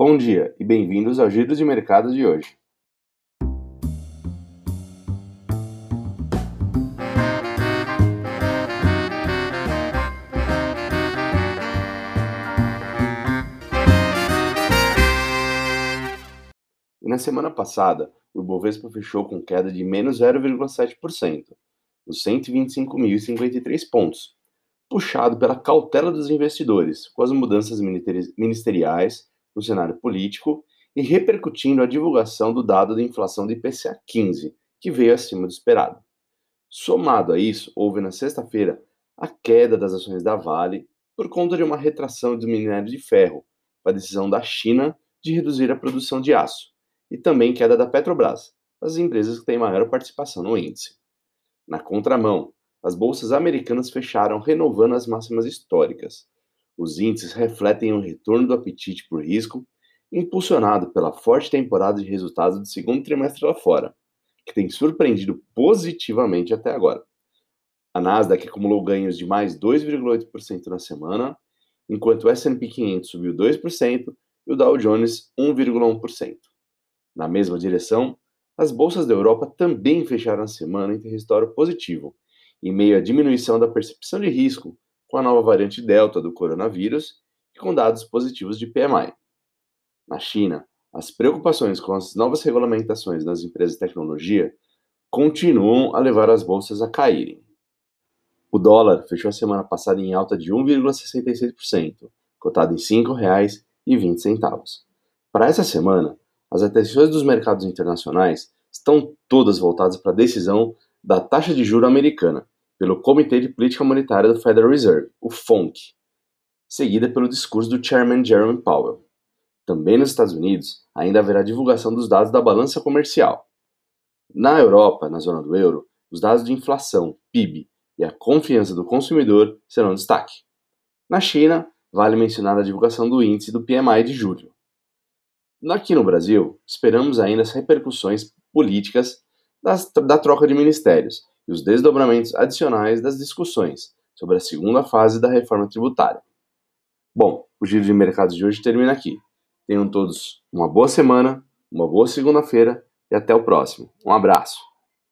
Bom dia e bem-vindos ao Giro de Mercado de hoje. Na semana passada, o Ibovespa fechou com queda de menos 0,7%, nos 125.053 pontos, puxado pela cautela dos investidores com as mudanças ministeriais no cenário político e repercutindo a divulgação do dado da inflação do IPCA 15, que veio acima do esperado. Somado a isso, houve na sexta-feira a queda das ações da Vale por conta de uma retração do minério de ferro, a decisão da China de reduzir a produção de aço, e também queda da Petrobras, as empresas que têm maior participação no índice. Na contramão, as bolsas americanas fecharam renovando as máximas históricas, os índices refletem o retorno do apetite por risco, impulsionado pela forte temporada de resultados do segundo trimestre lá fora, que tem surpreendido positivamente até agora. A Nasdaq acumulou ganhos de mais 2,8% na semana, enquanto o S&P 500 subiu 2% e o Dow Jones 1,1%. Na mesma direção, as bolsas da Europa também fecharam a semana em território positivo, em meio à diminuição da percepção de risco com a nova variante Delta do coronavírus e com dados positivos de PMI. Na China, as preocupações com as novas regulamentações nas empresas de tecnologia continuam a levar as bolsas a caírem. O dólar fechou a semana passada em alta de 1,66%, cotado em R$ 5,20. Para essa semana, as atenções dos mercados internacionais estão todas voltadas para a decisão da taxa de juro americana, pelo Comitê de Política Monetária do Federal Reserve, o FONC, seguida pelo discurso do Chairman Jerome Powell. Também nos Estados Unidos, ainda haverá divulgação dos dados da balança comercial. Na Europa, na zona do euro, os dados de inflação, PIB, e a confiança do consumidor serão destaque. Na China, vale mencionar a divulgação do índice do PMI de julho. Aqui no Brasil, esperamos ainda as repercussões políticas das, da troca de ministérios e os desdobramentos adicionais das discussões sobre a segunda fase da reforma tributária. Bom, o giro de mercados de hoje termina aqui. Tenham todos uma boa semana, uma boa segunda-feira e até o próximo. Um abraço.